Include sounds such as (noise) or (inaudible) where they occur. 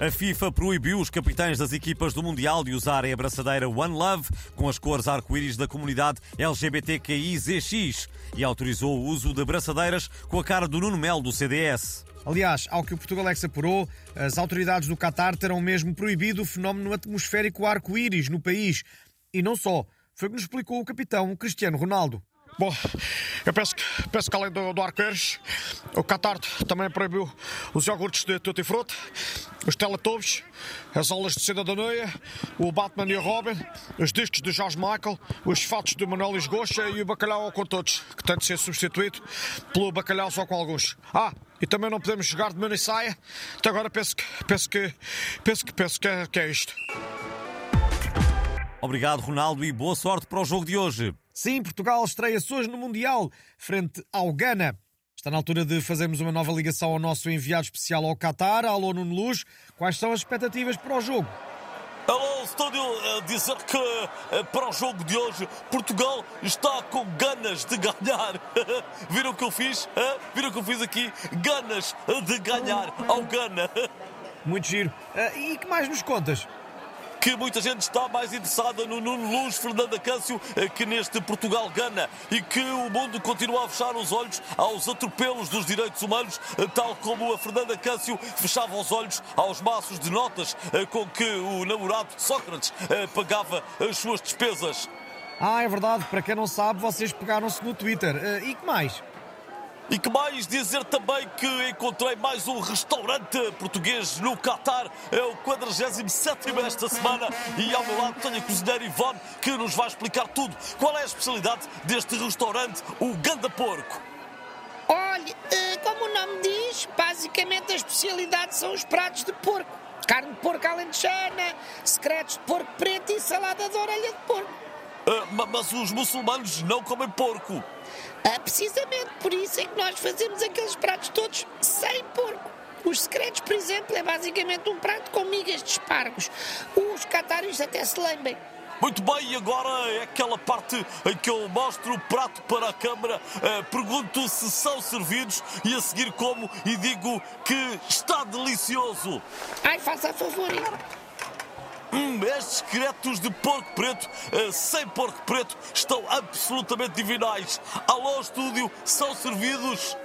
A FIFA proibiu os capitães das equipas do Mundial de usarem a braçadeira One Love com as cores arco-íris da comunidade LGBTQIZX e autorizou o uso de braçadeiras com a cara do Nuno Melo do CDS. Aliás, ao que o Portugalex apurou, as autoridades do Qatar terão mesmo proibido o fenómeno atmosférico arco-íris no país. E não só. Foi o que nos explicou o capitão Cristiano Ronaldo. Bom, eu penso que, penso que além do, do arco-íris, o Qatar também proibiu os iogurtes de tutti frutti, os teletubbies, as aulas de cidadania, o Batman e o Robin, os discos de George Michael, os fatos de Manuel Esgocha e o bacalhau com todos, que tem de ser substituído pelo bacalhau só com alguns. Ah, e também não podemos jogar de mano e saia. Até agora penso que, penso que, penso que, penso que é, que é isto. Obrigado, Ronaldo, e boa sorte para o jogo de hoje. Sim, Portugal estreia-se hoje no Mundial, frente ao Ghana. Está na altura de fazermos uma nova ligação ao nosso enviado especial ao Qatar, Alô Nuno Luz. Quais são as expectativas para o jogo? Alô, estúdio, a dizer que eh, para o jogo de hoje Portugal está com ganas de ganhar. (laughs) Viram o que eu fiz? Viram o que eu fiz aqui? Ganas de ganhar ao Gana. (laughs) Muito giro. Ah, e que mais nos contas? Que muita gente está mais interessada no Nuno Luz, Fernanda Câncio, eh, que neste Portugal-Gana e que o mundo continua a fechar os olhos aos atropelos dos direitos humanos, eh, tal como a Fernanda Câncio fechava os olhos aos maços de notas eh, com que o namorado Sócrates eh, pagava as suas despesas. Ah, é verdade, para quem não sabe, vocês pegaram-se no Twitter. E que mais? E que mais dizer também que encontrei mais um restaurante português no Qatar. É o 47 esta semana. E ao meu lado tenho a cozinheira Ivone que nos vai explicar tudo. Qual é a especialidade deste restaurante, o Ganda Porco? Olha, eh, como o nome diz, basicamente a especialidade são os pratos de porco. Carne de porco alentejana, secretos de porco preto e salada de orelha de porco. Ma- mas os muçulmanos não comem porco. Ah, precisamente por isso é que nós fazemos aqueles pratos todos sem porco. Os secretos, por exemplo, é basicamente um prato com migas de espargos. Os cataris até se lembem. Muito bem, e agora é aquela parte em que eu mostro o prato para a câmara, eh, pergunto se são servidos e a seguir como e digo que está delicioso. Ai, faça a favor. Estes secretos de porco preto, eh, sem porco preto, estão absolutamente divinais. Alô, estúdio, são servidos?